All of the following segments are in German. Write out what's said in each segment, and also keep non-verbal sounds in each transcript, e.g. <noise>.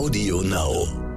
Audio Now.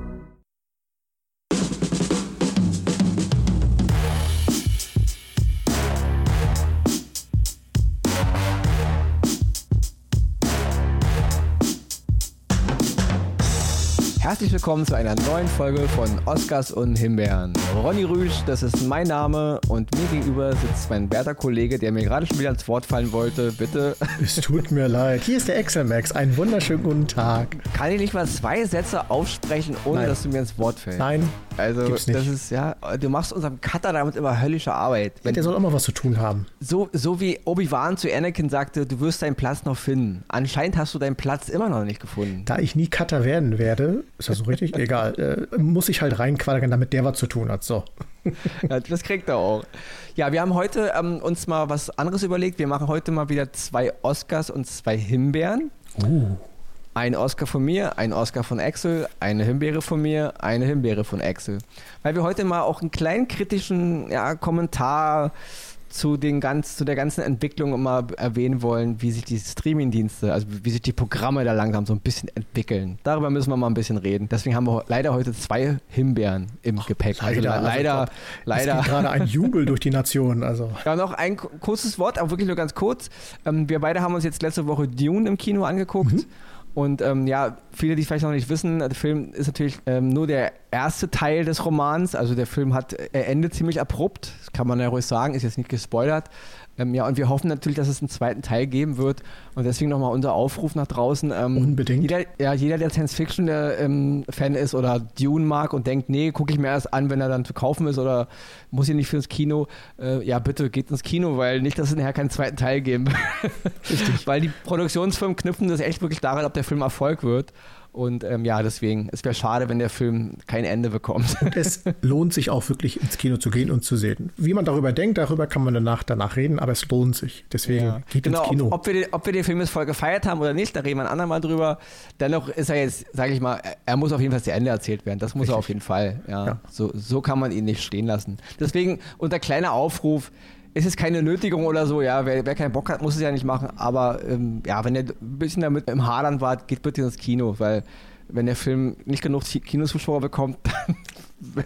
Herzlich willkommen zu einer neuen Folge von Oscars und Himbeeren. Ronny Rüsch, das ist mein Name und mir gegenüber sitzt mein werter Kollege, der mir gerade schon wieder ins Wort fallen wollte. Bitte. <laughs> Es tut mir leid. Hier ist der Excel Max. Einen wunderschönen guten Tag. Kann ich nicht mal zwei Sätze aussprechen, ohne Nein. dass du mir ins Wort fällst? Nein, Also, das ist ja, du machst unserem Cutter damit immer höllische Arbeit. Wenn, der soll auch mal was zu tun haben. so, so wie Obi-Wan zu Anakin sagte, du wirst deinen Platz noch finden. Anscheinend hast du deinen Platz immer noch nicht gefunden. Da ich nie Cutter werden werde, ist das so richtig? <laughs> Egal. Äh, muss ich halt reinquadern, damit der was zu tun hat. So. <laughs> Ja, das kriegt er auch. Ja, wir haben heute ähm, uns mal was anderes überlegt. Wir machen heute mal wieder zwei Oscars und zwei Himbeeren. Uh. Ein Oscar von mir, ein Oscar von Axel, eine Himbeere von mir, eine Himbeere von Axel. Weil wir heute mal auch einen kleinen kritischen ja, Kommentar zu, den ganz, zu der ganzen Entwicklung mal erwähnen wollen, wie sich die Streamingdienste, also wie sich die Programme da langsam so ein bisschen entwickeln. Darüber müssen wir mal ein bisschen reden. Deswegen haben wir leider heute zwei Himbeeren im Gepäck. Also leider, also leider, Gott, leider. Es geht gerade ein Jubel durch die Nation. Also. <laughs> Ja, noch ein ku- kurzes Wort, aber wirklich nur ganz kurz. Ähm, wir beide haben uns jetzt letzte Woche Dune im Kino angeguckt. Und ähm, ja, viele, die es vielleicht noch nicht wissen, der Film ist natürlich ähm, nur der erste Teil des Romans. Also der Film hat, er endet ziemlich abrupt, das kann man ja ruhig sagen, ist jetzt nicht gespoilert. Ähm, ja, und wir hoffen natürlich, dass es einen zweiten Teil geben wird. Und deswegen nochmal unser Aufruf nach draußen. Ähm, Unbedingt. Jeder, ja, jeder, der Science-Fiction-Fan ist oder Dune mag und denkt, nee, gucke ich mir erst an, wenn er dann zu kaufen ist oder muss ich nicht fürs Kino, äh, ja, bitte geht ins Kino, weil nicht, dass es nachher keinen zweiten Teil geben. Richtig. <laughs> weil die Produktionsfirmen knüpfen das echt wirklich daran, ob der Film Erfolg wird. Und ähm, ja, deswegen, es wäre schade, wenn der Film kein Ende bekommt. <laughs> Es lohnt sich auch wirklich ins Kino zu gehen und zu sehen. Wie man darüber denkt, darüber kann man danach, danach reden, aber es lohnt sich. Deswegen geht genau, ins Kino. Ob, ob, wir den, ob wir den Film jetzt voll gefeiert haben oder nicht, da reden wir ein andermal drüber. Dennoch ist er jetzt, sage ich mal, er- er muss auf jeden Fall zu Ende erzählt werden. Das muss er Richtig. auf jeden Fall. Ja. Ja. So, so kann man ihn nicht stehen lassen. Deswegen unter kleiner Aufruf, es ist keine Nötigung oder so, ja, wer, wer keinen Bock hat, muss es ja nicht machen, aber ähm, ja, wenn ihr ein bisschen damit im Hadern wart, geht bitte ins Kino, weil wenn der Film nicht genug Ki- Kinozuschauer bekommt, <laughs> dann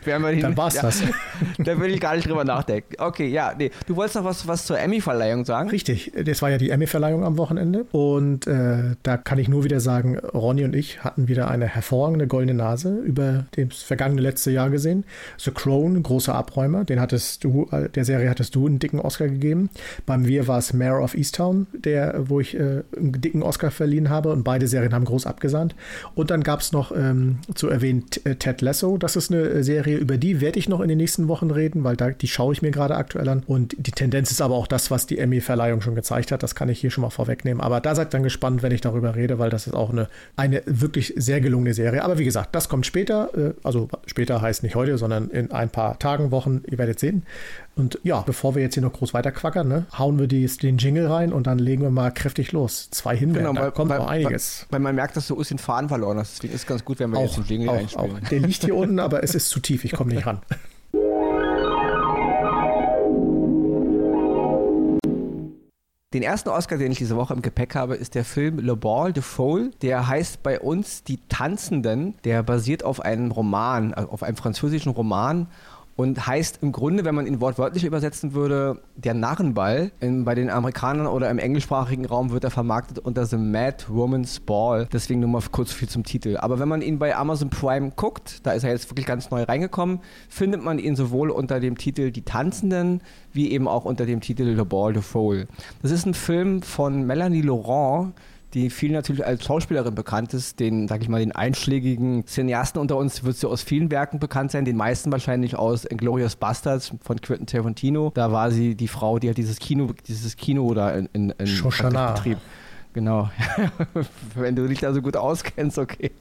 werden wir Dann war's ja, das. <laughs> Da will ich gar nicht drüber nachdenken. Okay, ja, nee. Du wolltest noch was, was zur Emmy-Verleihung sagen? Richtig, das war ja die Emmy-Verleihung am Wochenende und äh, da kann ich nur wieder sagen, Ronny und ich hatten wieder eine hervorragende goldene Nase über das vergangene letzte Jahr gesehen. The Crown, großer Abräumer, den hattest du, äh, der Serie hattest du einen dicken Oscar gegeben. Beim Wir war es Mayor of Easttown, der, wo ich äh, einen dicken Oscar verliehen habe und beide Serien haben groß abgesandt. Und dann gab es noch ähm, zu erwähnen äh, Ted Lasso, das ist eine äh, Serie, über die werde ich noch in den nächsten Wochen reden, weil da, die schaue ich mir gerade aktuell an. Und die Tendenz ist aber auch das, was die Emmy-Verleihung schon gezeigt hat. Das kann ich hier schon mal vorwegnehmen. Aber da seid dann gespannt, wenn ich darüber rede, weil das ist auch eine, eine wirklich sehr gelungene Serie. Aber wie gesagt, das kommt später. Äh, also später heißt nicht heute, sondern in ein paar Tagen, Wochen. Ihr werdet sehen. Und ja, bevor wir jetzt hier noch groß weiterquackern, ne, hauen wir die, den Jingle rein und dann legen wir mal kräftig los. Zwei Himbeeren, da kommt noch einiges. Weil, weil man merkt, dass du uns den Faden verloren hast. Deswegen ist es ganz gut, wenn wir jetzt Auch, den Jingle auch, einspielen. auch. Der liegt hier <laughs> unten, aber es ist zu tief. Ich komme nicht ran. Den ersten Oscar, den ich diese Woche im Gepäck habe, ist der Film Le Ball de Folle. Der heißt bei uns Die Tanzenden. Der basiert auf einem Roman, also auf einem französischen Roman und heißt im Grunde, wenn man ihn wortwörtlich übersetzen würde, der Narrenball. In, bei den Amerikanern oder im englischsprachigen Raum wird er vermarktet unter The Mad Woman's Ball. Deswegen nur mal kurz viel zum Titel. Aber wenn man ihn bei Amazon Prime guckt, da ist er jetzt wirklich ganz neu reingekommen, findet man ihn sowohl unter dem Titel Die Tanzenden wie eben auch unter dem Titel Le Ball de Folle. Das ist ein Film von Melanie Laurent, die vielen natürlich als Schauspielerin bekannt ist, den, sag ich mal, den einschlägigen Cineasten unter uns wird sie aus vielen Werken bekannt sein, den meisten wahrscheinlich aus Inglourious Bastards von Quentin Tarantino. Da war sie die Frau, die hat dieses Kino, dieses Kino da in, in, in Shoshana. Betrieb. Genau. <laughs> Wenn du dich da so gut auskennst, okay.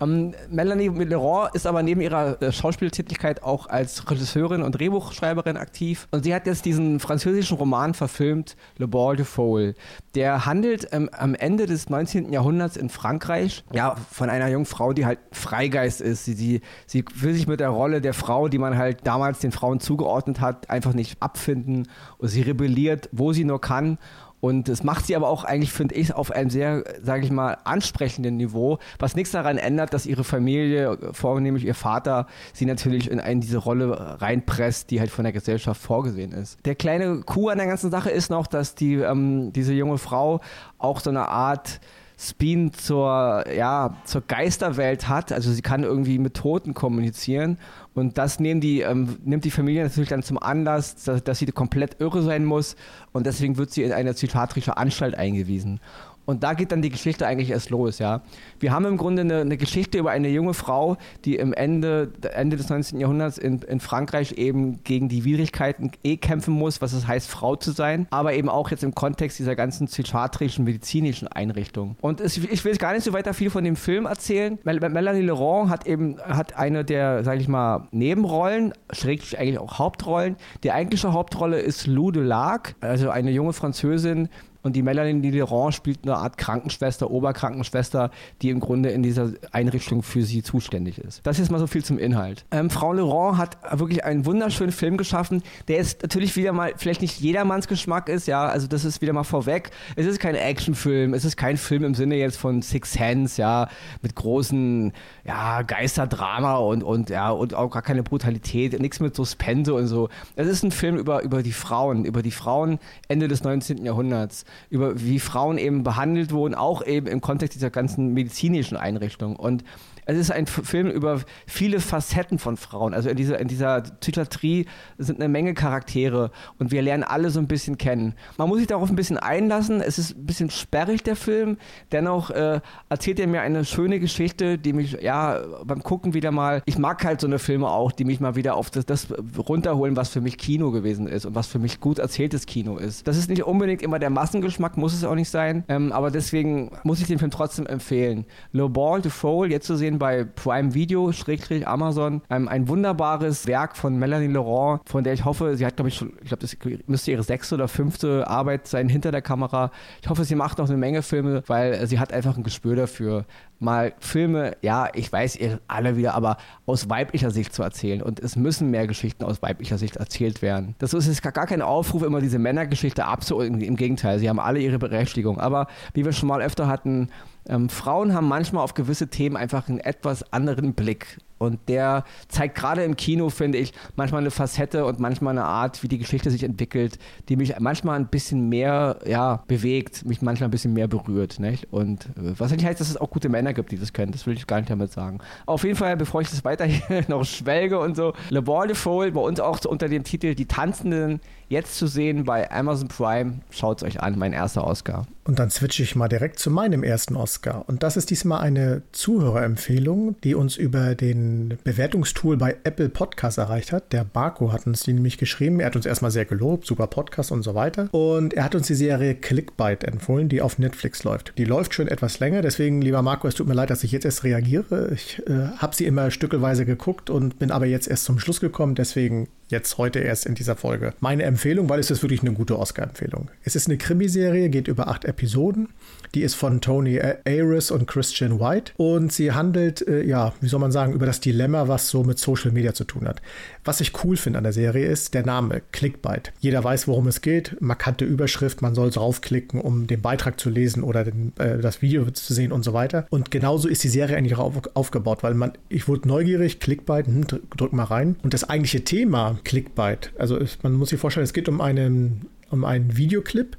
Ähm, Melanie Laurent ist aber neben ihrer äh, Schauspieltätigkeit auch als Regisseurin und Drehbuchschreiberin aktiv. Und sie hat jetzt diesen französischen Roman verfilmt, Le Ball de Folle. Der handelt ähm, am Ende des 19. Jahrhunderts in Frankreich ja, von einer jungen Frau, die halt Freigeist ist. Sie, sie, sie will sich mit der Rolle der Frau, die man halt damals den Frauen zugeordnet hat, einfach nicht abfinden. Und sie rebelliert, wo sie nur kann Und das macht sie aber auch eigentlich, finde ich, auf einem sehr, sage ich mal, ansprechenden Niveau, was nichts daran ändert, dass ihre Familie, vornehmlich ihr Vater, sie natürlich in eine diese Rolle reinpresst, die halt von der Gesellschaft vorgesehen ist. Der kleine Coup an der ganzen Sache ist noch, dass die, ähm, diese junge Frau auch so eine Art Spin zur, ja, zur Geisterwelt hat. Also sie kann irgendwie mit Toten kommunizieren. Und das nehmen die, ähm, nimmt die Familie natürlich dann zum Anlass, dass, dass sie komplett irre sein muss. Und deswegen wird sie in eine psychiatrische Anstalt eingewiesen. Und da geht dann die Geschichte eigentlich erst los, ja. Wir haben im Grunde eine, eine Geschichte über eine junge Frau, die im Ende, Ende des 19. Jahrhunderts in, in Frankreich eben gegen die Widrigkeiten eh kämpfen muss, was es heißt, Frau zu sein, aber eben auch jetzt im Kontext dieser ganzen psychiatrischen, medizinischen Einrichtung. Und es, ich will jetzt gar nicht so weiter viel von dem Film erzählen. Mel Melanie Laurent hat eben hat eine der, sage ich mal, Nebenrollen, schrägstrich eigentlich auch Hauptrollen. Die eigentliche Hauptrolle ist Lou de Larc, also eine junge Französin, und die Melanie Leroy spielt eine Art Krankenschwester, Oberkrankenschwester, die im Grunde in dieser Einrichtung für sie zuständig ist. Das ist mal so viel zum Inhalt. Ähm, Frau Leroy hat wirklich einen wunderschönen Film geschaffen, der jetzt natürlich wieder mal vielleicht nicht jedermanns Geschmack ist, ja, also das ist wieder mal vorweg. Es ist kein Actionfilm, es ist kein Film im Sinne jetzt von Six Sense, ja, mit großen, ja, Geisterdrama und, und, ja, und auch gar keine Brutalität, nichts mit Suspense und so. Es ist ein Film über, über die Frauen, über die Frauen Ende des 19. Jahrhunderts über wie Frauen eben behandelt wurden, auch eben im Kontext dieser ganzen medizinischen Einrichtungen. Und es ist ein Film über viele Facetten von Frauen. Also in dieser, in dieser Psychiatrie sind eine Menge Charaktere und wir lernen alle so ein bisschen kennen. Man muss sich darauf ein bisschen einlassen. Es ist ein bisschen sperrig, der Film. Dennoch äh, erzählt er mir eine schöne Geschichte, die mich, ja, beim Gucken wieder mal, ich mag halt so eine Filme auch, die mich mal wieder auf das, das runterholen, was für mich Kino gewesen ist und was für mich gut erzähltes Kino ist. Das ist nicht unbedingt immer der Massengeschmack, muss es auch nicht sein. Ähm, aber deswegen muss ich den Film trotzdem empfehlen. Low Ball to Foal, jetzt zu sehen bei Prime Video, Schrägstrich Amazon. Ähm, ein wunderbares Werk von Melanie Laurent, von der ich hoffe, sie hat, glaube ich, schon, ich glaube, das müsste ihre sechste oder fünfte Arbeit sein hinter der Kamera. Ich hoffe, sie macht noch eine Menge Filme, weil sie hat einfach ein Gespür dafür, mal Filme, ja, ich weiß ihr alle wieder, aber aus weiblicher Sicht zu erzählen. Und es müssen mehr Geschichten aus weiblicher Sicht erzählt werden. Das ist jetzt gar, kein Aufruf, immer diese Männergeschichte abzuholen. Im Gegenteil, sie haben alle ihre Berechtigung. Aber wie wir schon mal öfter hatten, ähm, Frauen haben manchmal auf gewisse Themen einfach einen etwas anderen Blick. Und der zeigt gerade im Kino, finde ich, manchmal eine Facette und manchmal eine Art, wie die Geschichte sich entwickelt, die mich manchmal ein bisschen mehr ja, bewegt, mich manchmal ein bisschen mehr berührt. Nicht? Und äh, was nicht heißt, dass es auch gute Männer gibt, die das können. Das will ich gar nicht damit sagen. Auf jeden Fall, bevor ich das weiterhin <laughs> noch schwelge und so, Le Ball de Foul, bei uns auch unter dem Titel Die Tanzenden, jetzt zu sehen bei Amazon Prime. Schaut es euch an, mein erster Oscar. Und dann switche ich mal direkt zu meinem ersten Oscar. Und das ist diesmal eine Zuhörerempfehlung, die uns über den Bewertungstool bei Apple Podcast erreicht hat. Der Barco hat uns die nämlich geschrieben. Er hat uns erstmal sehr gelobt, super Podcast und so weiter. Und er hat uns die Serie Clickbait empfohlen, die auf Netflix läuft. Die läuft schon etwas länger, deswegen, lieber Marco, es tut mir leid, dass ich jetzt erst reagiere. Ich äh, habe sie immer stückelweise geguckt und bin aber jetzt erst zum Schluss gekommen. Deswegen jetzt heute erst in dieser Folge. Meine Empfehlung, weil es ist wirklich eine gute Oscar-Empfehlung. Es ist eine Krimiserie, geht über acht Episoden. Die ist von Tony Ayres und Christian White und sie handelt, äh, ja, wie soll man sagen, über das Dilemma, was so mit Social Media zu tun hat. Was ich cool finde an der Serie ist der Name Clickbait. Jeder weiß, worum es geht. Markante Überschrift, man soll draufklicken, um den Beitrag zu lesen oder den, äh, das Video zu sehen und so weiter. Und genauso ist die Serie eigentlich auf, aufgebaut, weil man, ich wurde neugierig, Clickbait, hm, drück mal rein. Und das eigentliche Thema Clickbait. Also es, man muss sich vorstellen, es geht um einen, um einen Videoclip,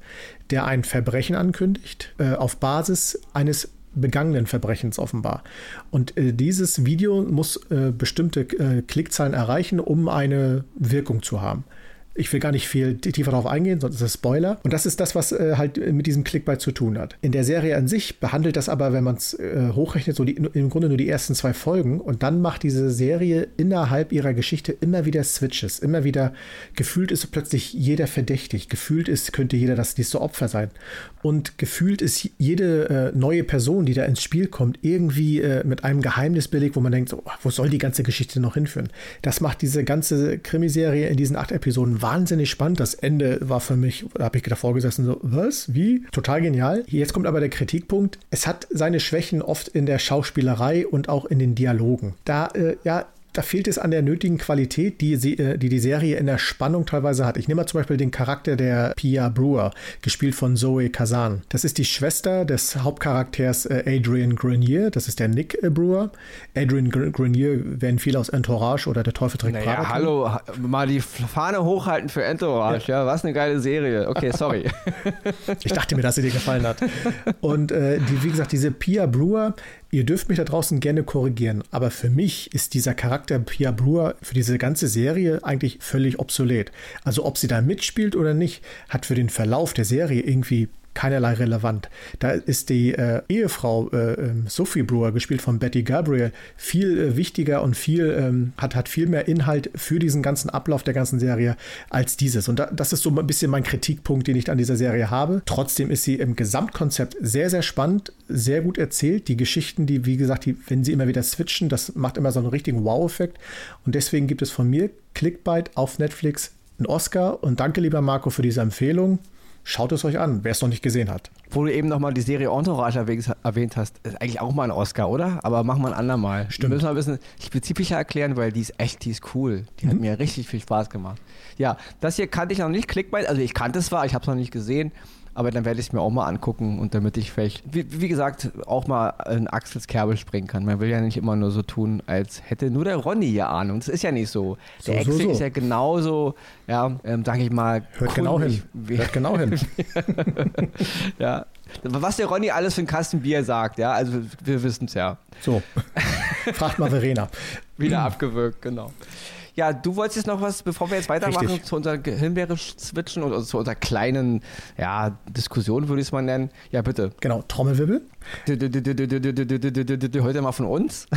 der ein Verbrechen ankündigt, äh, auf Basis eines begangenen Verbrechens offenbar. Und äh, dieses Video muss äh, bestimmte äh, Klickzahlen erreichen, um eine Wirkung zu haben. Ich will gar nicht viel tiefer darauf eingehen, sonst ist es Spoiler. Und das ist das, was äh, halt mit diesem Clickbait zu tun hat. In der Serie an sich behandelt das aber, wenn man es äh, hochrechnet, so die, im Grunde nur die ersten zwei Folgen. Und dann macht diese Serie innerhalb ihrer Geschichte immer wieder Switches. Immer wieder gefühlt ist plötzlich jeder verdächtig. Gefühlt ist, könnte jeder das nächste Opfer sein. Und gefühlt ist jede äh, neue Person, die da ins Spiel kommt, irgendwie äh, mit einem Geheimnis belegt, wo man denkt, so, wo soll die ganze Geschichte noch hinführen? Das macht diese ganze Krimiserie in diesen acht Episoden wahnsinnig spannend. Das Ende war für mich, da habe ich davor gesessen, so, was? Wie? Total genial. Jetzt kommt aber der Kritikpunkt. Es hat seine Schwächen oft in der Schauspielerei und auch in den Dialogen. Da, äh, ja, da fehlt es an der nötigen Qualität, die, äh, die die Serie in der Spannung teilweise hat. Ich nehme mal zum Beispiel den Charakter der Pia Brewer, gespielt von Zoe Kazan. Das ist die Schwester des Hauptcharakters äh, Adrian Grenier, das ist der Nick äh, Brewer. Adrian Grenier werden viele aus Entourage oder Der Teufel trägt naja, Prada. Hallo, mal die Fahne hochhalten für Entourage, ja. ja, was eine geile Serie. Okay, sorry. <laughs> ich dachte mir, dass sie dir gefallen hat. Und äh, die, wie gesagt, diese Pia Brewer, Ihr dürft mich da draußen gerne korrigieren, aber für mich ist dieser Charakter Pia Brewer für diese ganze Serie eigentlich völlig obsolet. Also ob sie da mitspielt oder nicht, hat für den Verlauf der Serie irgendwie keinerlei relevant. Da ist die äh, Ehefrau äh, ähm, Sophie Brewer, gespielt von Betty Gabriel, viel äh, wichtiger und viel, ähm, hat, hat viel mehr Inhalt für diesen ganzen Ablauf der ganzen Serie als dieses. Und da, das ist so ein bisschen mein Kritikpunkt, den ich an dieser Serie habe. Trotzdem ist sie im Gesamtkonzept sehr, sehr spannend, sehr gut erzählt. Die Geschichten, die, wie gesagt, die, wenn sie immer wieder switchen, das macht immer so einen richtigen Wow-Effekt. Und deswegen gibt es von mir Clickbait auf Netflix einen Oscar. Und danke, lieber Marco, für diese Empfehlung. Schaut es euch an, wer es noch nicht gesehen hat. Wo du eben nochmal die Serie Entourage erwähnt hast, ist eigentlich auch mal ein Oscar, oder? Aber machen wir ein andermal. Stimmt. Wir müssen mal ein bisschen spezifischer erklären, weil die ist echt, die ist cool. Die mhm. hat mir richtig viel Spaß gemacht. Ja, das hier kannte ich noch nicht, Clickbait. Also ich kannte es zwar, ich habe es noch nicht gesehen. Aber dann werde ich es mir auch mal angucken und damit ich vielleicht, wie, wie, gesagt, auch mal in Axels Kerbe springen kann. Man will ja nicht immer nur so tun, als hätte nur der Ronny hier Ahnung. Das ist ja nicht so. Der so, Axel so, so. ist ja genauso, ja, ähm, sag ich mal. Hört genau hin. Hört genau hin. <laughs> ja. Was der Ronny alles für ein Kasten Bier sagt, ja, also wir wissen es ja. So. Fragt mal Verena. Wieder abgewürgt, genau. Ja, du wolltest jetzt noch was, bevor wir jetzt weitermachen, Richtig. zu unserer Himbeere switchen oder zu unserer kleinen ja, Diskussion, würde ich es mal nennen. Ja, bitte. Genau, Trommelwirbel. Heute mal von uns,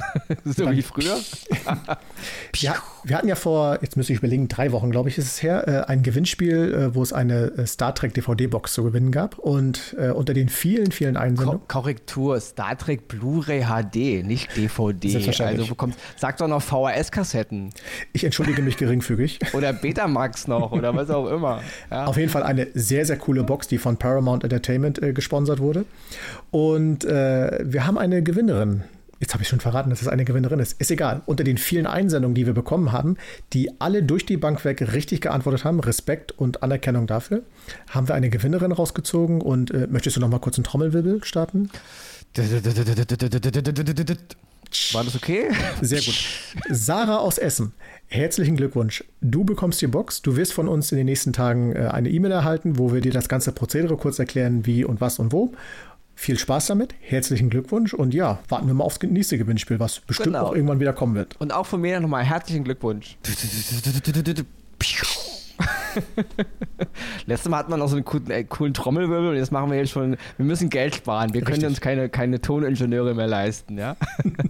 so wie früher. ja, wir hatten ja vor, jetzt müsste ich überlegen, drei Wochen, glaube ich, ist es her, äh, ein Gewinnspiel, äh, wo es eine äh, Star Trek DVD-Box zu gewinnen gab. Und unter den vielen, vielen Einsendungen. Korrektur, Star Trek Blu-ray HD, nicht DVD. Also bekommst, sag doch noch VHS-Kassetten. Ich entschuldige mich geringfügig. <laughs> oder Betamax noch oder was auch immer. Ja. Auf jeden Fall eine sehr, sehr coole Box, die von Paramount Entertainment äh, gesponsert wurde. Und äh, wir haben eine Gewinnerin. Jetzt habe ich schon verraten, dass es eine Gewinnerin ist. Ist egal. Unter den vielen Einsendungen, die wir bekommen haben, die alle durch die Bank weg richtig geantwortet haben, Respekt und Anerkennung dafür, haben wir eine Gewinnerin rausgezogen. Und äh, möchtest du noch mal kurz einen Trommelwirbel starten? War das okay? Sehr gut. Sarah aus Essen, herzlichen Glückwunsch. Du bekommst die Box. Du wirst von uns in den nächsten Tagen äh, eine E-Mail erhalten, wo wir dir das ganze Prozedere kurz erklären, wie und was und wo. Viel Spaß damit, herzlichen Glückwunsch und ja, warten wir mal aufs nächste Gewinnspiel, was bestimmt genau. auch irgendwann wieder kommen wird. Und auch von mir nochmal herzlichen Glückwunsch. <laughs> <laughs> Letztes Mal hatten wir noch so einen coolen, äh, coolen, Trommelwirbel und jetzt machen wir jetzt schon, wir müssen Geld sparen. Wir können uns keine, keine Toningenieure mehr leisten, ja.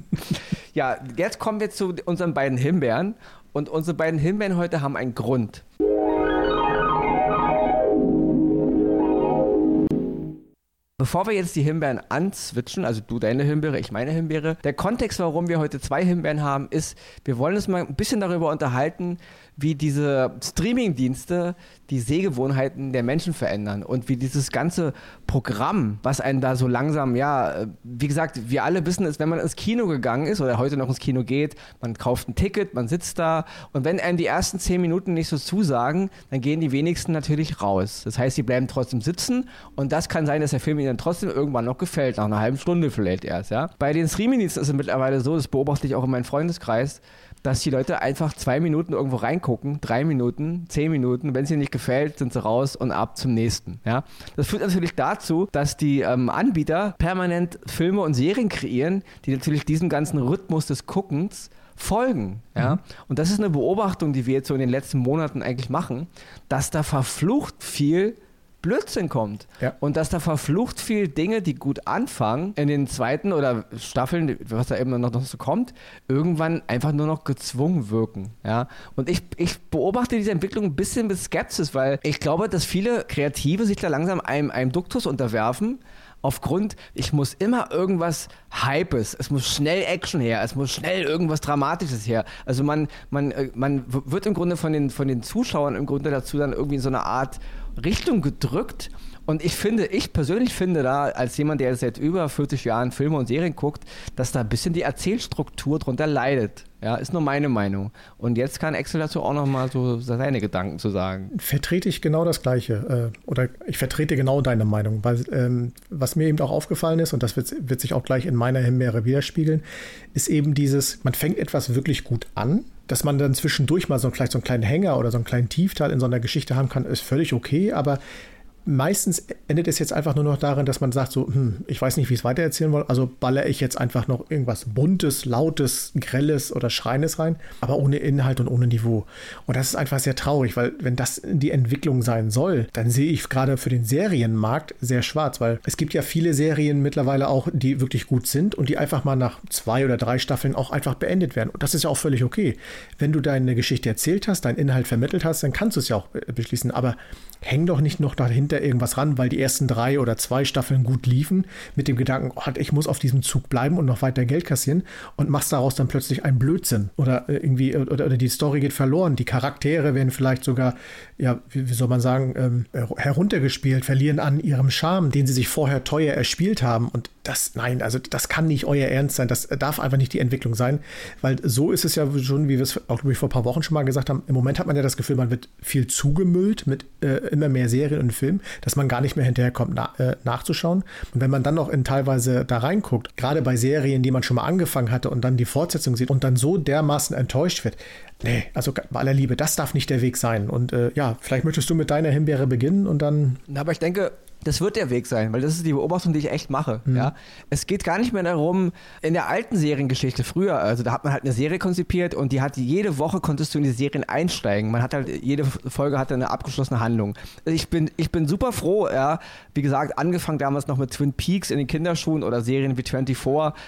<laughs> ja, jetzt kommen wir zu unseren beiden Himbeeren und unsere beiden Himbeeren heute haben einen Grund. Bevor wir jetzt die Himbeeren anzwitschen, also du deine Himbeere, ich meine Himbeere, der Kontext, warum wir heute zwei Himbeeren haben, ist, wir wollen uns mal ein bisschen darüber unterhalten, wie diese Streaming-Dienste die Sehgewohnheiten der Menschen verändern und wie dieses ganze Programm, was einen da so langsam, ja, wie gesagt, wir alle wissen es, wenn man ins Kino gegangen ist oder heute noch ins Kino geht, man kauft ein Ticket, man sitzt da und wenn einem die ersten zehn Minuten nicht so zusagen, dann gehen die wenigsten natürlich raus. Das heißt, sie bleiben trotzdem sitzen und das kann sein, dass der Film ihnen dann trotzdem irgendwann noch gefällt, nach einer halben Stunde vielleicht erst, ja. Bei den Streaming-Diensten ist es mittlerweile so, das beobachte ich auch in meinem Freundeskreis, dass die Leute einfach zwei Minuten irgendwo reingucken, drei Minuten, zehn Minuten. Wenn es ihnen nicht gefällt, sind sie raus und ab zum nächsten. Ja? Das führt natürlich dazu, dass die ähm, Anbieter permanent Filme und Serien kreieren, die natürlich diesem ganzen Rhythmus des Guckens folgen. Ja? Mhm. Und das ist eine Beobachtung, die wir jetzt so in den letzten Monaten eigentlich machen, dass da verflucht viel Blödsinn kommt. Ja. Und dass da verflucht viel Dinge, die gut anfangen, in den zweiten oder Staffeln, was da eben noch, noch so kommt, irgendwann einfach nur noch gezwungen wirken. Ja? Und ich, ich beobachte diese Entwicklung ein bisschen mit Skepsis, weil ich glaube, dass viele Kreative sich da langsam einem, einem Duktus unterwerfen, aufgrund, ich muss immer irgendwas Hypes, es muss schnell Action her, es muss schnell irgendwas Dramatisches her. Also man, man, äh, man wird im Grunde von den, von den Zuschauern im Grunde dazu dann irgendwie so eine Art Richtung gedrückt. Und ich finde, ich persönlich finde da, als jemand, der seit über 40 Jahren Filme und Serien guckt, dass da ein bisschen die Erzählstruktur drunter leidet. Ja, ist nur meine Meinung. Und jetzt kann Axel dazu auch nochmal so seine Gedanken zu sagen. Vertrete ich genau das Gleiche. Äh, oder ich vertrete genau deine Meinung. Weil, ähm, was mir eben auch aufgefallen ist, und das wird, wird sich auch gleich in meiner Himbeere widerspiegeln, ist eben dieses, man fängt etwas wirklich gut an, dass man dann zwischendurch mal so vielleicht so einen kleinen Hänger oder so einen kleinen Tiefteil in so einer Geschichte haben kann, ist völlig okay, aber meistens endet es jetzt einfach nur noch darin, dass man sagt so, hm, ich weiß nicht, wie ich es weitererzählen will, also baller ich jetzt einfach noch irgendwas Buntes, Lautes, Grelles oder Schreines rein, aber ohne Inhalt und ohne Niveau. Und das ist einfach sehr traurig, weil wenn das die Entwicklung sein soll, dann sehe ich gerade für den Serienmarkt sehr schwarz, weil es gibt ja viele Serien mittlerweile auch, die wirklich gut sind und die einfach mal nach zwei oder drei Staffeln auch einfach beendet werden. Und das ist ja auch völlig okay. Wenn du deine Geschichte erzählt hast, deinen Inhalt vermittelt hast, dann kannst du es ja auch beschließen, aber häng doch nicht noch dahinter irgendwas ran, weil die ersten drei oder zwei Staffeln gut liefen, mit dem Gedanken, oh, ich muss auf diesem Zug bleiben und noch weiter Geld kassieren und machst daraus dann plötzlich einen Blödsinn oder äh, irgendwie, oder, oder die Story geht verloren. Die Charaktere werden vielleicht sogar, ja, wie, wie soll man sagen, ähm, heruntergespielt, verlieren an ihrem Charme, den sie sich vorher teuer erspielt haben. Und das, nein, also das kann nicht euer Ernst sein. Das darf einfach nicht die Entwicklung sein, weil so ist es ja schon, wie wir es auch vor ein paar Wochen schon mal gesagt haben. Im Moment hat man ja das Gefühl, man wird viel zugemüllt mit äh, immer mehr Serien und Filmen, dass man gar nicht mehr hinterherkommt, na, äh, nachzuschauen. Und wenn man dann noch in teilweise da reinguckt, gerade bei Serien, die man schon mal angefangen hatte und dann die Fortsetzung sieht und dann so dermaßen enttäuscht wird, Nee, also bei aller Liebe, das darf nicht der Weg sein. Und äh, ja, vielleicht möchtest du mit deiner Himbeere beginnen und dann. Aber ich denke, das wird der Weg sein, weil das ist die Beobachtung, die ich echt mache. Mhm. Ja? Es geht gar nicht mehr darum, in der alten Seriengeschichte früher, also da hat man halt eine Serie konzipiert und die hat jede Woche konntest du in die Serien einsteigen. Man hat halt, jede Folge hatte eine abgeschlossene Handlung. Ich bin, ich bin super froh, ja, wie gesagt, angefangen damals noch mit Twin Peaks in den Kinderschuhen oder Serien wie 24,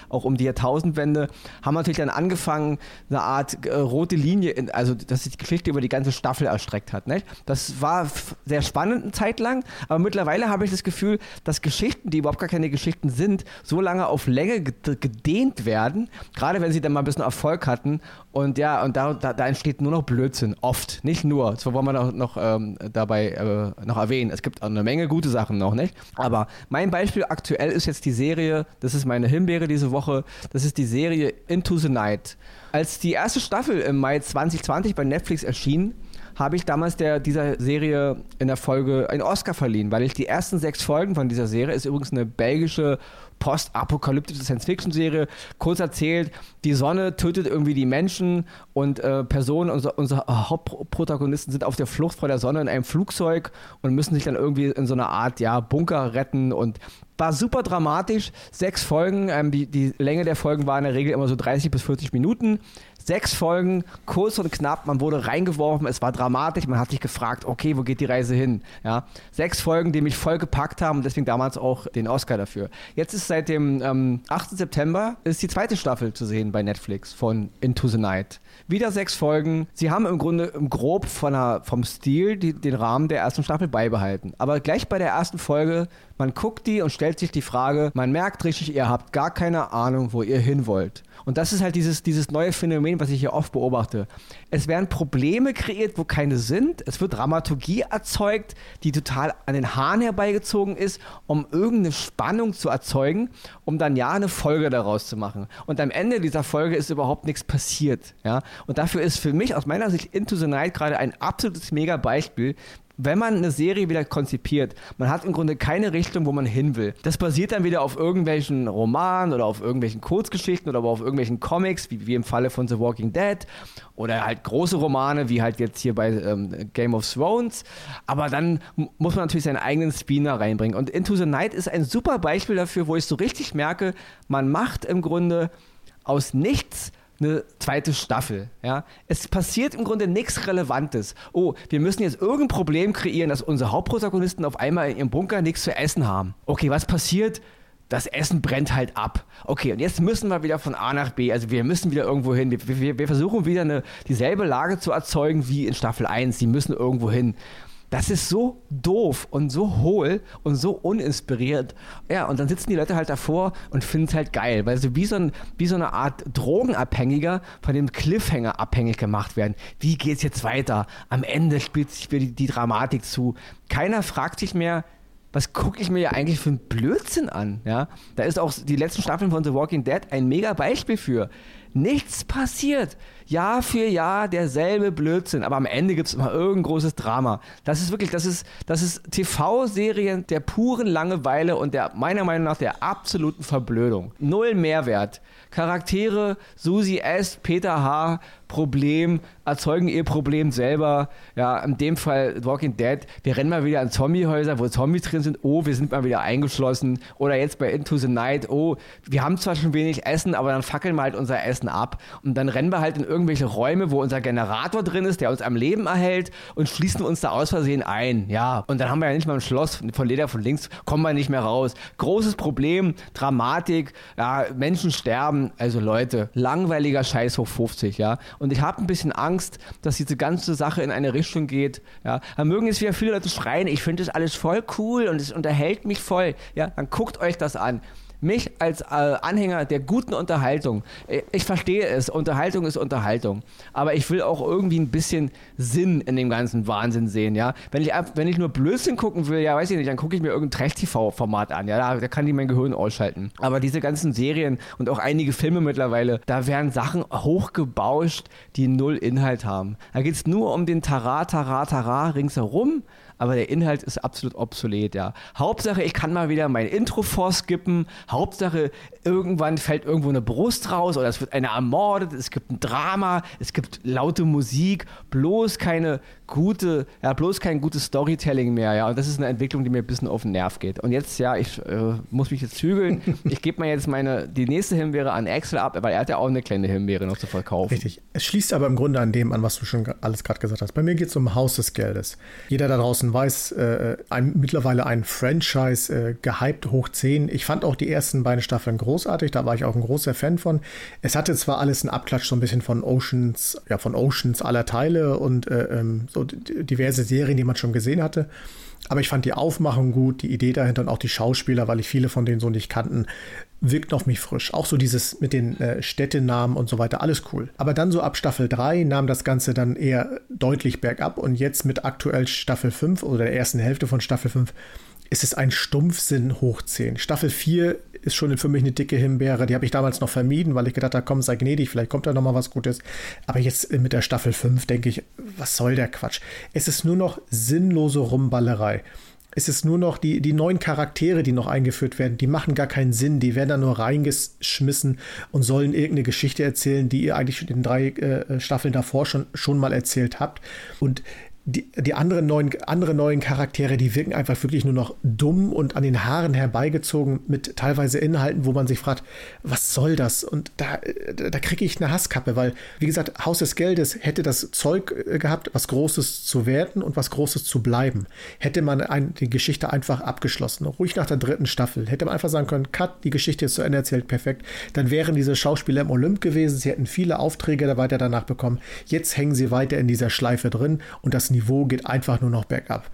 auch um die Jahrtausendwende, haben natürlich dann angefangen, eine Art äh, rote Linie, in, also dass sich die Geschichte über die ganze Staffel erstreckt hat. Nicht? Das war sehr spannend eine Zeit lang, aber mittlerweile habe ich das Gefühl, dass Geschichten, die überhaupt gar keine Geschichten sind, so lange auf Länge gedehnt werden, gerade wenn sie dann mal ein bisschen Erfolg hatten. Und ja, und da, da, da entsteht nur noch Blödsinn, oft, nicht nur. Zwar wollen wir noch, noch ähm, dabei äh, noch erwähnen, es gibt auch eine Menge gute Sachen noch, nicht? Aber mein Beispiel aktuell ist jetzt die Serie, das ist meine Himbeere diese Woche, das ist die Serie Into the Night. Als die erste Staffel im Mai 2020 bei Netflix erschien, habe ich damals der, dieser Serie in der Folge einen Oscar verliehen, weil ich die ersten sechs Folgen von dieser Serie, ist übrigens eine belgische postapokalyptische Science-Fiction-Serie, kurz erzählt, die Sonne tötet irgendwie die Menschen und äh, Personen, unsere, unsere Hauptprotagonisten sind auf der Flucht vor der Sonne in einem Flugzeug und müssen sich dann irgendwie in so einer Art ja, Bunker retten und war super dramatisch. Sechs Folgen, ähm, die, die Länge der Folgen war in der Regel immer so 30 bis 40 Minuten. Sechs Folgen, kurz und knapp, man wurde reingeworfen, es war dramatisch, man hat sich gefragt, okay, wo geht die Reise hin? Ja, sechs Folgen, die mich voll gepackt haben und deswegen damals auch den Oscar dafür. Jetzt ist seit dem ähm, 8. September ist die zweite Staffel zu sehen bei Netflix von Into the Night. Wieder sechs Folgen. Sie haben im Grunde im grob von der, vom Stil die, den Rahmen der ersten Staffel beibehalten. Aber gleich bei der ersten Folge, man guckt die und stellt sich die Frage, man merkt richtig, ihr habt gar keine Ahnung, wo ihr hin wollt. Und das ist halt dieses, dieses neue Phänomen, was ich hier oft beobachte. Es werden Probleme kreiert, wo keine sind. Es wird Dramaturgie erzeugt, die total an den Haaren herbeigezogen ist, um irgendeine Spannung zu erzeugen, um dann ja eine Folge daraus zu machen. Und am Ende dieser Folge ist überhaupt nichts passiert. Ja? Und dafür ist für mich aus meiner Sicht Into the Night gerade ein absolutes mega Beispiel, wenn man eine Serie wieder konzipiert, man hat im Grunde keine Richtung, wo man hin will. Das basiert dann wieder auf irgendwelchen Romanen oder auf irgendwelchen Kurzgeschichten oder auf irgendwelchen Comics, wie, wie im Falle von The Walking Dead oder halt große Romane, wie halt jetzt hier bei ähm, Game of Thrones. Aber dann muss man natürlich seinen eigenen Spin da reinbringen. Und Into the Night ist ein super Beispiel dafür, wo ich so richtig merke, man macht im Grunde aus nichts eine zweite Staffel. Ja? Es passiert im Grunde nichts Relevantes. Oh, wir müssen jetzt irgendein Problem kreieren, dass unsere Hauptprotagonisten auf einmal in ihrem Bunker nichts zu essen haben. Okay, was passiert? Das Essen brennt halt ab. Okay, und jetzt müssen wir wieder von A nach B. Also wir müssen wieder irgendwo hin. Wir, wir, wir versuchen wieder eine, dieselbe Lage zu erzeugen wie in Staffel 1. Die müssen irgendwo hin. Das ist so doof und so hohl und so uninspiriert. Ja, und dann sitzen die Leute halt davor und finden es halt geil, weil sie wie so, ein, wie so eine Art Drogenabhängiger von dem Cliffhanger abhängig gemacht werden. Wie geht es jetzt weiter? Am Ende spielt sich wieder die, die Dramatik zu. Keiner fragt sich mehr, was gucke ich mir ja eigentlich für einen Blödsinn an? Ja? Da ist auch die letzten Staffeln von The Walking Dead ein mega Beispiel für. Nichts passiert. Jahr für Jahr derselbe Blödsinn, aber am Ende gibt es immer irgendein großes Drama. Das ist wirklich, das ist, das ist TV-Serien der puren Langeweile und der meiner Meinung nach der absoluten Verblödung. Null Mehrwert. Charaktere, Susi S., Peter H., Problem, erzeugen ihr Problem selber. Ja, in dem Fall Walking Dead. Wir rennen mal wieder an Zombiehäuser, wo Zombies drin sind. Oh, wir sind mal wieder eingeschlossen. Oder jetzt bei Into the Night. Oh, wir haben zwar schon wenig Essen, aber dann fackeln wir halt unser Essen ab. Und dann rennen wir halt in irgendwelche Räume, wo unser Generator drin ist, der uns am Leben erhält und schließen uns da aus Versehen ein. Ja, und dann haben wir ja nicht mal ein Schloss von Leder von links, kommen wir nicht mehr raus. Großes Problem, Dramatik, ja, Menschen sterben. Also Leute, langweiliger Scheiß hoch 50, ja. Und ich habe ein bisschen Angst, dass diese ganze Sache in eine Richtung geht. Ja, dann mögen jetzt wieder viele Leute schreien, ich finde das alles voll cool und es unterhält mich voll. Ja, dann guckt euch das an mich als äh, Anhänger der guten Unterhaltung, äh, ich verstehe es, Unterhaltung ist Unterhaltung, aber ich will auch irgendwie ein bisschen Sinn in dem ganzen Wahnsinn sehen, ja. Wenn ich, wenn ich nur Blödsinn gucken will, ja, weiß ich nicht, dann gucke ich mir irgendein Trash-TV-Format an, ja, da, da kann die mein Gehirn ausschalten. Aber diese ganzen Serien und auch einige Filme mittlerweile, da werden Sachen hochgebauscht, die null Inhalt haben. Da geht es nur um den Tara, Tara, Tara ringsherum aber der Inhalt ist absolut obsolet, ja. Hauptsache, ich kann mal wieder mein Intro vorskippen. Hauptsache, irgendwann fällt irgendwo eine Brust raus oder es wird einer ermordet. Es gibt ein Drama, es gibt laute Musik, bloß keine gute, ja, bloß kein gutes Storytelling mehr, ja. Und das ist eine Entwicklung, die mir ein bisschen auf den Nerv geht. Und jetzt, ja, ich äh, muss mich jetzt zügeln. <laughs> ich gebe mir jetzt meine, die nächste Himbeere an Axel ab, weil er hat ja auch eine kleine Himbeere noch zu verkaufen. Richtig. Es schließt aber im Grunde an dem an, was du schon alles gerade gesagt hast. Bei mir geht es um Haus des Geldes. Jeder da draußen weiß, äh, ein, mittlerweile ein Franchise, äh, gehypt hoch 10. Ich fand auch die ersten beiden Staffeln großartig, da war ich auch ein großer Fan von. Es hatte zwar alles einen Abklatsch so ein bisschen von Oceans, ja, von Oceans aller Teile und äh, ähm, so diverse Serien, die man schon gesehen hatte. Aber ich fand die Aufmachung gut, die Idee dahinter und auch die Schauspieler, weil ich viele von denen so nicht kannten, wirkt auf mich frisch. Auch so dieses mit den äh, Städtenamen und so weiter, alles cool. Aber dann so ab Staffel 3 nahm das Ganze dann eher deutlich bergab und jetzt mit aktuell Staffel 5 oder der ersten Hälfte von Staffel 5 ist es ein Stumpfsinn hoch 10. Staffel 4 ist schon für mich eine dicke Himbeere. Die habe ich damals noch vermieden, weil ich gedacht habe, komm, sei gnädig, vielleicht kommt da noch mal was Gutes. Aber jetzt mit der Staffel 5 denke ich, was soll der Quatsch? Es ist nur noch sinnlose Rumballerei. Es ist nur noch die, die neuen Charaktere, die noch eingeführt werden, die machen gar keinen Sinn. Die werden da nur reingeschmissen und sollen irgendeine Geschichte erzählen, die ihr eigentlich in den drei äh, Staffeln davor schon, schon mal erzählt habt. Und die, die anderen neuen, andere neuen Charaktere, die wirken einfach wirklich nur noch dumm und an den Haaren herbeigezogen mit teilweise Inhalten, wo man sich fragt, was soll das? Und da, da kriege ich eine Hasskappe, weil, wie gesagt, Haus des Geldes hätte das Zeug äh, gehabt, was Großes zu werden und was Großes zu bleiben. Hätte man ein, die Geschichte einfach abgeschlossen, ruhig nach der dritten Staffel, hätte man einfach sagen können, cut, die Geschichte ist zu Ende erzählt, perfekt. Dann wären diese Schauspieler im Olymp gewesen, sie hätten viele Aufträge weiter danach bekommen. Jetzt hängen sie weiter in dieser Schleife drin und das Niveau geht einfach nur noch bergab.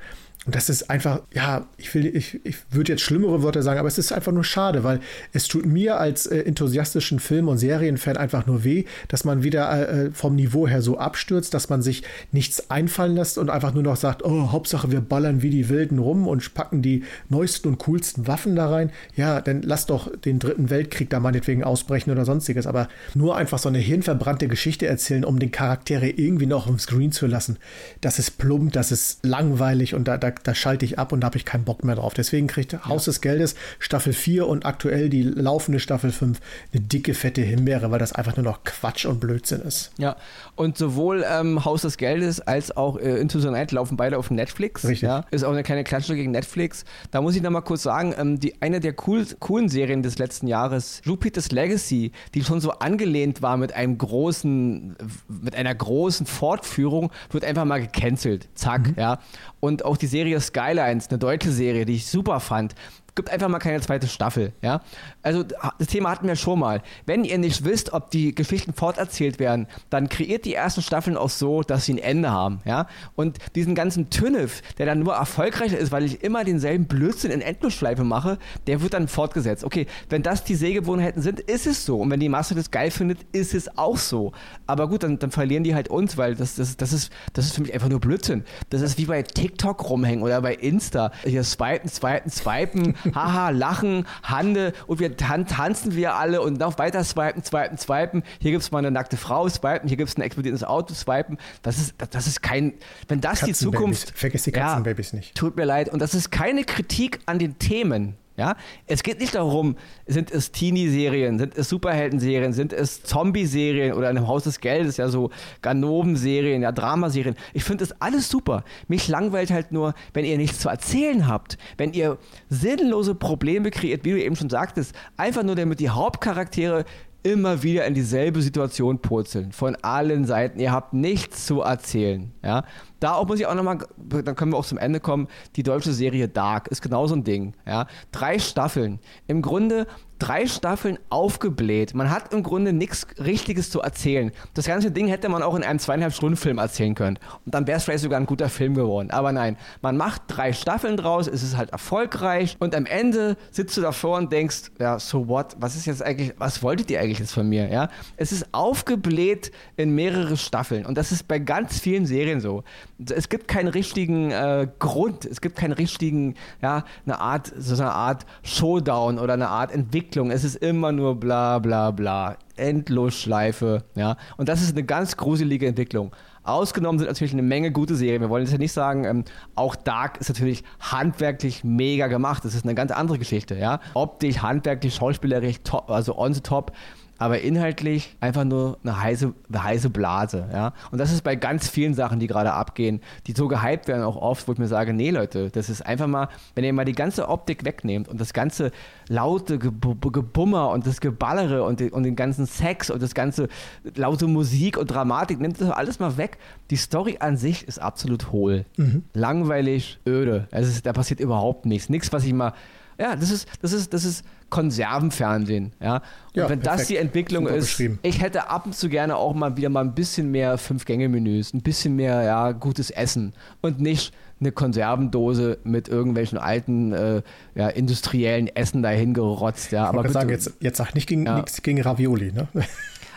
Und das ist einfach, ja, ich will, ich, ich würde jetzt schlimmere Wörter sagen, aber es ist einfach nur schade, weil es tut mir als äh, enthusiastischen Film- und Serienfan einfach nur weh, dass man wieder äh, äh, vom Niveau her so abstürzt, dass man sich nichts einfallen lässt und einfach nur noch sagt, oh, Hauptsache wir ballern wie die Wilden rum und packen die neuesten und coolsten Waffen da rein. Ja, dann lass doch den dritten Weltkrieg da meinetwegen ausbrechen oder sonstiges, aber nur einfach so eine hirnverbrannte Geschichte erzählen, um den Charaktere irgendwie noch im Screen zu lassen, das ist plump, das ist langweilig und da, da da, schalte ich ab und da habe ich keinen Bock mehr drauf. Deswegen kriegt Haus des Geldes Staffel 4 und aktuell die laufende Staffel 5 eine dicke, fette Himbeere, weil das einfach nur noch Quatsch und Blödsinn ist. Ja, und sowohl ähm, Haus des Geldes als auch äh, Into the Night laufen beide auf Netflix. Richtig. Ja, ist auch eine kleine Klatsche gegen Netflix. Da muss ich noch mal kurz sagen, ähm, die, eine der cool, coolen Serien des letzten Jahres, Jupiter's Legacy, die schon so angelehnt war mit einem großen, mit einer großen Fortführung, wird einfach mal gecancelt. Zack, mhm. ja. Und auch die Serie Skylines, eine deutsche Serie, die ich super fand, gibt einfach mal keine zweite Staffel, ja. Also das Thema hatten wir schon mal. Wenn ihr nicht wisst, ob die Geschichten forterzählt werden, dann kreiert die ersten Staffeln auch so, dass sie ein Ende haben, ja. Und diesen ganzen Tünnef, der dann nur erfolgreicher ist, weil ich immer denselben Blödsinn in Endlosschleife mache, der wird dann fortgesetzt. Okay, wenn das die Sehgewohnheiten sind, ist es so. Und wenn die Masse das geil findet, ist es auch so. Aber gut, dann, dann verlieren die halt uns, weil das, das, das, ist, das ist für mich einfach nur Blödsinn. Das ist wie bei TikTok rumhängen oder bei Insta. Hier swipen, swipen, swipen, haha, lachen, Hande und wir tan tanzen wir alle und noch weiter swipen, swipen, swipen. Hier gibt es mal eine nackte Frau, swipen, hier gibt es ein explodierendes Auto, swipen. Das ist, das ist kein, wenn das die Zukunft. Vergiss die Katzenbabys ja, nicht. Tut mir leid. Und das ist keine Kritik an den Themen. Ja? Es geht nicht darum, sind es Teenie-Serien, sind es Superhelden-Serien, sind es Zombie-Serien oder im Haus des Geldes, ja so Ganoven-Serien, ja Dramaserien. Ich finde das alles super. Mich langweilt halt nur, wenn ihr nichts zu erzählen habt, wenn ihr sinnlose Probleme kreiert, wie du eben schon sagtest, einfach nur damit die Hauptcharaktere immer wieder in dieselbe Situation purzeln. Von allen Seiten. Ihr habt nichts zu erzählen. Ja? Da auch muss ich auch nochmal, dann können wir auch zum Ende kommen, die deutsche Serie Dark ist genau so ein Ding. Ja? Drei Staffeln. Im Grunde drei Staffeln aufgebläht. Man hat im Grunde nichts Richtiges zu erzählen. Das ganze Ding hätte man auch in einem zweieinhalb Stunden Film erzählen können. Und dann wäre es vielleicht sogar ein guter Film geworden. Aber nein, man macht drei Staffeln draus, es ist halt erfolgreich und am Ende sitzt du davor und denkst, ja, so what? Was ist jetzt eigentlich, was wolltet ihr eigentlich jetzt von mir? Ja? Es ist aufgebläht in mehrere Staffeln und das ist bei ganz vielen Serien so. Es gibt keinen richtigen äh, Grund, es gibt keinen richtigen, ja, eine Art, so eine Art Showdown oder eine Art Entwicklung. Es ist immer nur bla bla bla. Endlosschleife. Ja? Und das ist eine ganz gruselige Entwicklung. Ausgenommen sind natürlich eine Menge gute Serien. Wir wollen jetzt ja nicht sagen, ähm, auch Dark ist natürlich handwerklich mega gemacht. Das ist eine ganz andere Geschichte. Ja? Optisch, handwerklich, schauspielerisch, top, also on the top aber inhaltlich einfach nur eine heiße, eine heiße Blase. Ja? Und das ist bei ganz vielen Sachen, die gerade abgehen, die so gehypt werden, auch oft, wo ich mir sage, nee Leute, das ist einfach mal, wenn ihr mal die ganze Optik wegnehmt und das ganze laute Gebummer und das Geballere und, den, und den ganzen Sex und das ganze laute Musik und Dramatik, nimmt das alles mal weg. Die Story an sich ist absolut hohl. Mhm. Langweilig, öde. Es ist, da passiert überhaupt nichts. Nichts, was ich mal ja, das ist, das ist, das ist Konservenfernsehen. Ja? Und ja, wenn perfekt. das die Entwicklung Super ist, ich hätte ab und zu gerne auch mal wieder mal ein bisschen mehr Fünf-Gänge-Menüs, ein bisschen mehr ja, gutes Essen und nicht eine Konservendose mit irgendwelchen alten äh, ja, industriellen Essen dahin gerotzt. Ja, ich aber sagen, jetzt, jetzt sag nicht gegen, ja. nichts gegen Ravioli. Ne?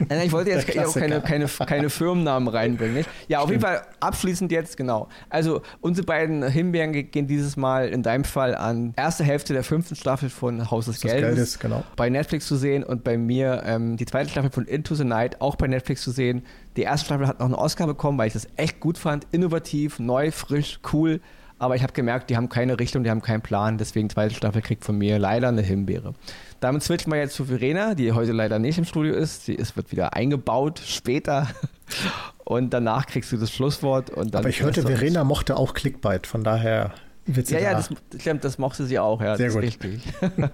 Nein, ich wollte jetzt auch keine, keine, keine Firmennamen reinbringen. Nicht? Ja, auf jeden Fall abschließend jetzt, genau. Also unsere beiden Himbeeren gehen dieses Mal in deinem Fall an erste Hälfte der fünften Staffel von Haus des, Geldes, Geldes genau. bei Netflix zu sehen und bei mir ähm, die zweite Staffel von Into the Night auch bei Netflix zu sehen. Die erste Staffel hat noch einen Oscar bekommen, weil ich das echt gut fand. Innovativ, neu, frisch, cool. Aber ich habe gemerkt, die haben keine Richtung, die haben keinen Plan. Deswegen zweite Staffel kriegt von mir leider eine Himbeere. Damit switchen wir jetzt zu Verena, die heute leider nicht im Studio ist. Sie ist, wird wieder eingebaut später. <laughs> Und danach kriegst du das Schlusswort. Und Aber ich hörte, Verena mochte auch Clickbait, von daher wird sie Ja, da. ja, das, stimmt, das mochte sie auch. Ja, Sehr gut. richtig. <laughs>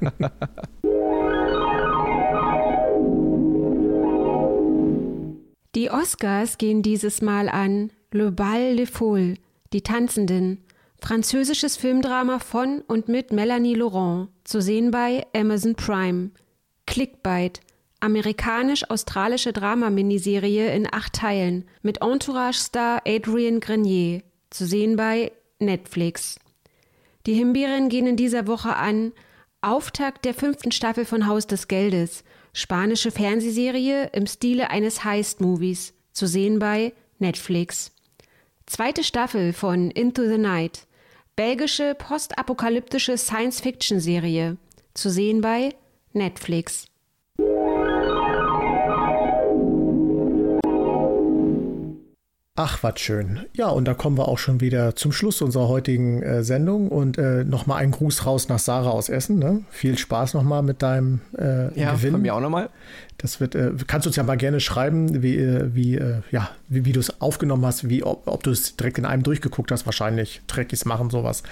Die Oscars gehen dieses Mal an Le Bal de Foule, die Tanzenden, Französisches Filmdrama von und mit Melanie Laurent, zu sehen bei Amazon Prime. Clickbait, amerikanisch-australische Drama-Miniserie in acht Teilen mit Entourage-Star Adrian Grenier, zu sehen bei Netflix. Die Himbeeren gehen in dieser Woche an Auftakt der fünften Staffel von Haus des Geldes, spanische Fernsehserie im Stile eines Heist-Movies, zu sehen bei Netflix. Zweite Staffel von Into the Night, belgische postapokalyptische Science-Fiction-Serie, zu sehen bei Netflix. Ach, was schön. Ja, und da kommen wir auch schon wieder zum Schluss unserer heutigen äh, Sendung. Und äh, nochmal ein Gruß raus nach Sarah aus Essen. Ne? Viel Spaß nochmal mit deinem äh, ja, Gewinn. von mir auch nochmal. Das wird, äh, kannst du uns ja mal gerne schreiben, wie, äh, wie, äh, ja, wie, wie du es aufgenommen hast, wie, ob, ob du es direkt in einem durchgeguckt hast. Wahrscheinlich Trekkies machen sowas.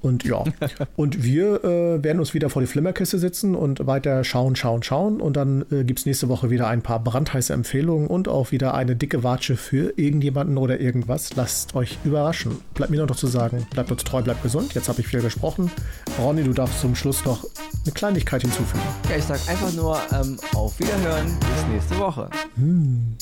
Und ja, <laughs> und wir äh, werden uns wieder vor die Flimmerkiste sitzen und weiter schauen, schauen, schauen. Und dann äh, gibt es nächste Woche wieder ein paar brandheiße Empfehlungen und auch wieder eine dicke Watsche für irgendjemanden oder irgendwas. Lasst euch überraschen. Bleibt mir noch zu sagen, bleibt uns treu, bleibt gesund. Jetzt habe ich viel gesprochen. Ronny, du darfst zum Schluss noch eine Kleinigkeit hinzufügen. Ja, ich sag einfach nur ähm, auf Wiederhören Reinhören. Bis nächste Woche. Hm.